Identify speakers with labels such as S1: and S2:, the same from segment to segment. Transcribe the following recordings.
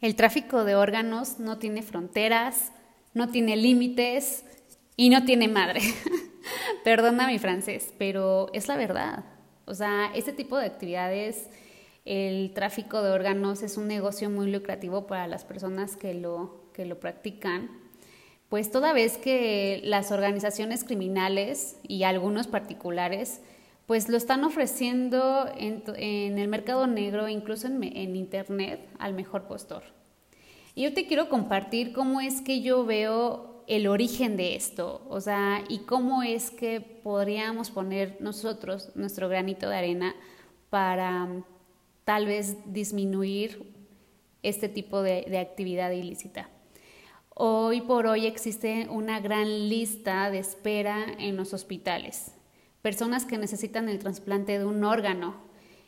S1: El tráfico de órganos no tiene fronteras, no tiene límites y no tiene madre. Perdona mi francés, pero es la verdad. O sea, este tipo de actividades, el tráfico de órganos es un negocio muy lucrativo para las personas que lo, que lo practican. Pues toda vez que las organizaciones criminales y algunos particulares pues lo están ofreciendo en, el mercado negro, incluso en, Internet, al mejor postor. Y yo te quiero compartir cómo es que yo veo el origen de esto, o sea, y cómo es que podríamos poner nosotros nuestro granito de arena para mm, tal vez disminuir este tipo de actividad ilícita. Hoy por hoy existe una gran lista de espera en los hospitales personas que necesitan el trasplante de un órgano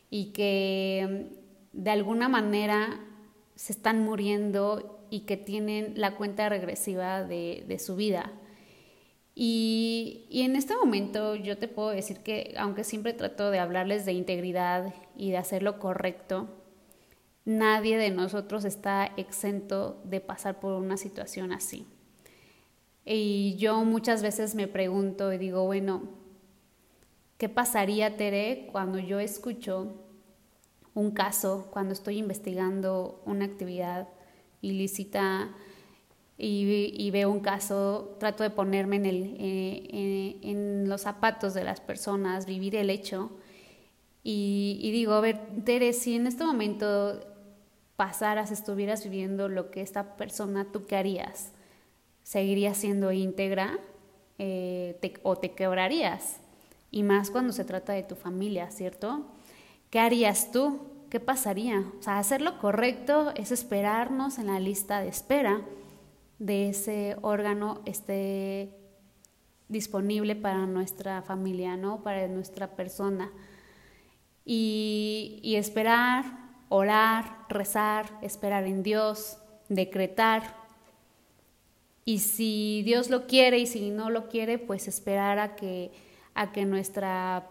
S1: y que mm, de alguna manera se están muriendo y que tienen la cuenta regresiva de, su vida. Y, y, en este momento yo te puedo decir que, aunque siempre trato de hablarles de integridad y de hacer lo correcto, nadie de nosotros está exento de pasar por una situación así. Y yo muchas veces me pregunto y digo, bueno, ¿Qué pasaría, Tere, cuando yo escucho un caso, cuando estoy investigando una actividad ilícita y, veo un caso, trato de ponerme en, el, eh, en, los zapatos de las personas, vivir el hecho y, digo, a ver, Tere, si en este momento pasaras, estuvieras viviendo lo que esta persona, ¿tú qué harías? ¿Seguirías siendo íntegra eh, o te quebrarías? Y más cuando se trata de tu familia, ¿cierto? ¿Qué harías tú? ¿Qué pasaría? O sea, hacer lo correcto es esperarnos en la lista de espera de ese órgano esté disponible para nuestra familia, ¿no? Para nuestra persona. Y, y esperar, orar, rezar, esperar en Dios, decretar. Y si Dios lo quiere y si no lo quiere, pues esperar a que a que nuestra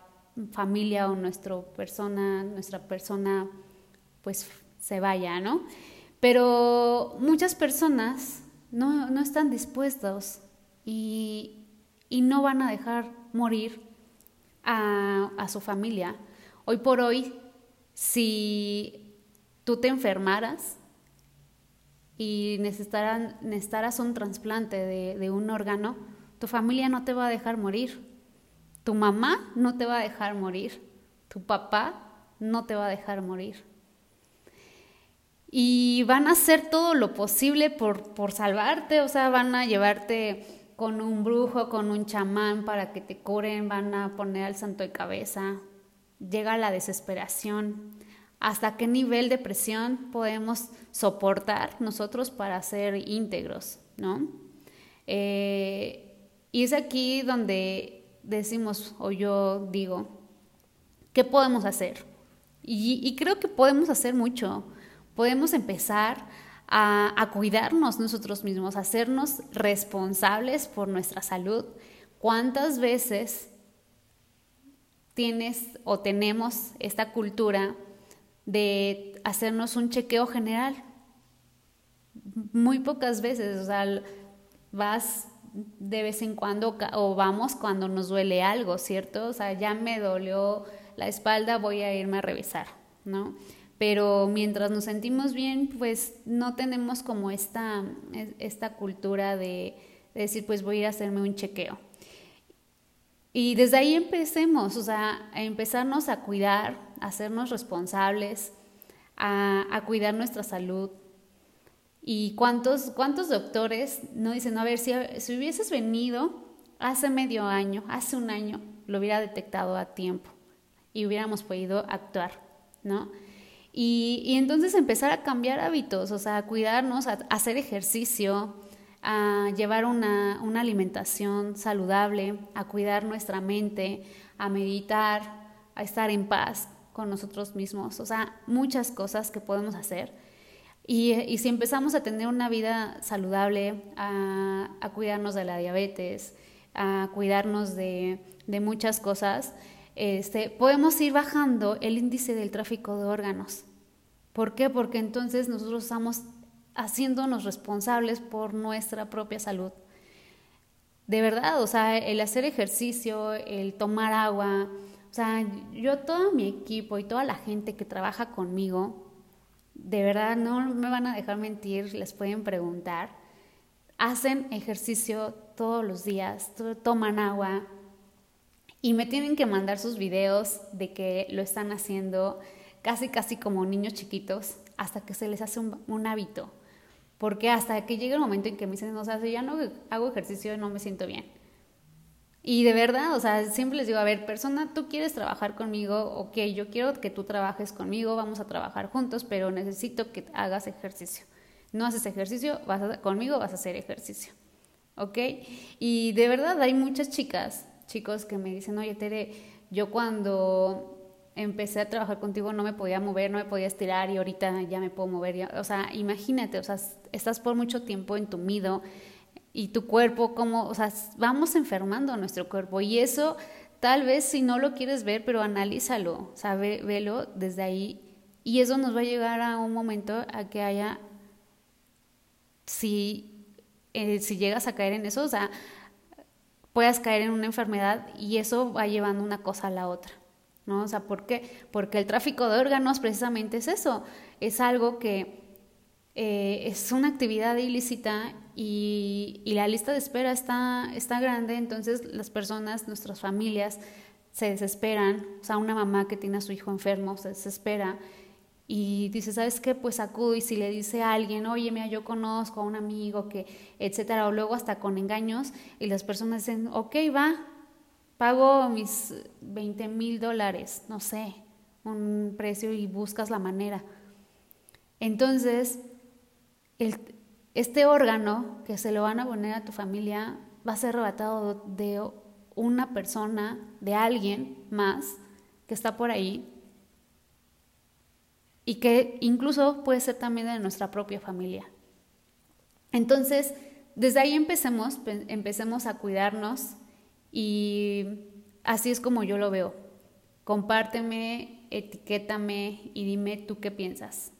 S1: familia o nuestra persona, nuestra persona pues se vaya, ¿no? Pero muchas personas no, están dispuestos y, no van a dejar morir a, a, su familia. Hoy por hoy, si tú te enfermaras y necesitaras, un trasplante de, de un órgano, tu familia no te va a dejar morir tu mamá no te va a dejar morir, tu papá no te va a dejar morir. Y van a hacer todo lo posible por, por salvarte, o sea, van a llevarte con un brujo, con un chamán para que te curen, van a poner al santo de cabeza. Llega la desesperación. ¿Hasta qué nivel de presión podemos soportar nosotros para ser íntegros? ¿no? Eh, y es aquí donde decimos o yo digo, ¿qué podemos hacer? Y, creo que podemos hacer mucho. Podemos empezar a, a, cuidarnos nosotros mismos, a hacernos responsables por nuestra salud. ¿Cuántas veces tienes o tenemos esta cultura de hacernos un chequeo general? Muy pocas veces, o sea, vas de vez en cuando o vamos cuando nos duele algo, ¿cierto? O sea, ya me dolió la espalda, voy a irme a revisar, ¿no? Pero mientras nos sentimos bien, pues no tenemos como esta, esta cultura de, decir, pues voy a ir a hacerme un chequeo. Y desde ahí empecemos, o sea, a empezarnos a cuidar, a hacernos responsables, a, a cuidar nuestra salud, ¿Y cuántos, cuántos doctores no dicen, a ver, si, si hubieses venido hace medio año, hace un año, lo hubiera detectado a tiempo y hubiéramos podido actuar, ¿no? Y, y entonces empezar a cambiar hábitos, o sea, a cuidarnos, a, hacer ejercicio, a llevar una, una alimentación saludable, a cuidar nuestra mente, a meditar, a estar en paz con nosotros mismos, o sea, muchas cosas que podemos hacer y, si empezamos a tener una vida saludable, a, cuidarnos de la diabetes, a cuidarnos de, muchas cosas, este, podemos ir bajando el índice del tráfico de órganos. ¿Por qué? Porque entonces nosotros estamos haciéndonos responsables por nuestra propia salud. De verdad, o sea, el hacer ejercicio, el tomar agua, o sea, yo todo mi equipo y toda la gente que trabaja conmigo, de verdad no me van a dejar mentir, les pueden preguntar, hacen ejercicio todos los días, toman agua y me tienen que mandar sus videos de que lo están haciendo casi casi como niños chiquitos hasta que se les hace un, hábito. Porque hasta que llega el momento en que me dicen, o sea, si ya no hago ejercicio no me siento bien. Y de verdad, o sea, siempre les digo, a ver, persona, tú quieres trabajar conmigo, ok, yo quiero que tú trabajes conmigo, vamos a trabajar juntos, pero necesito que hagas ejercicio. No haces ejercicio, vas conmigo vas a hacer ejercicio. ¿Ok? Y de verdad hay muchas chicas, chicos que me dicen, oye, Tere, yo cuando empecé a trabajar contigo no me podía mover, no me podía estirar y ahorita ya me puedo mover. o sea, imagínate, o sea, estás por mucho tiempo entumido y tu cuerpo, como, o sea, vamos enfermando nuestro cuerpo y eso tal vez si no lo quieres ver, pero analízalo, o sea, velo desde ahí y eso nos va a llegar a un momento a que haya, si, eh, si llegas a caer en eso, o sea, puedas caer en una enfermedad y eso va llevando una cosa a la otra. ¿no? O sea, ¿por qué? Porque el tráfico de órganos precisamente es eso, es algo que eh, es una actividad ilícita y, y, la lista de espera está, está grande, entonces las personas, nuestras familias, se desesperan, o sea, una mamá que tiene a su hijo enfermo se desespera y dice, ¿sabes qué? Pues acudo y si le dice a alguien, oye, mira, yo conozco a un amigo que, etcétera, o luego hasta con engaños y las personas dicen, ok, va, pago mis 20 mil dólares, no sé, un precio y buscas la manera. Entonces, este órgano que se lo van a poner a tu familia va a ser arrebatado de una persona, de alguien más que está por ahí y que incluso puede ser también de nuestra propia familia. Entonces, desde ahí empecemos, empecemos a cuidarnos, y así es como yo lo veo. Compárteme, etiquétame y dime tú qué piensas.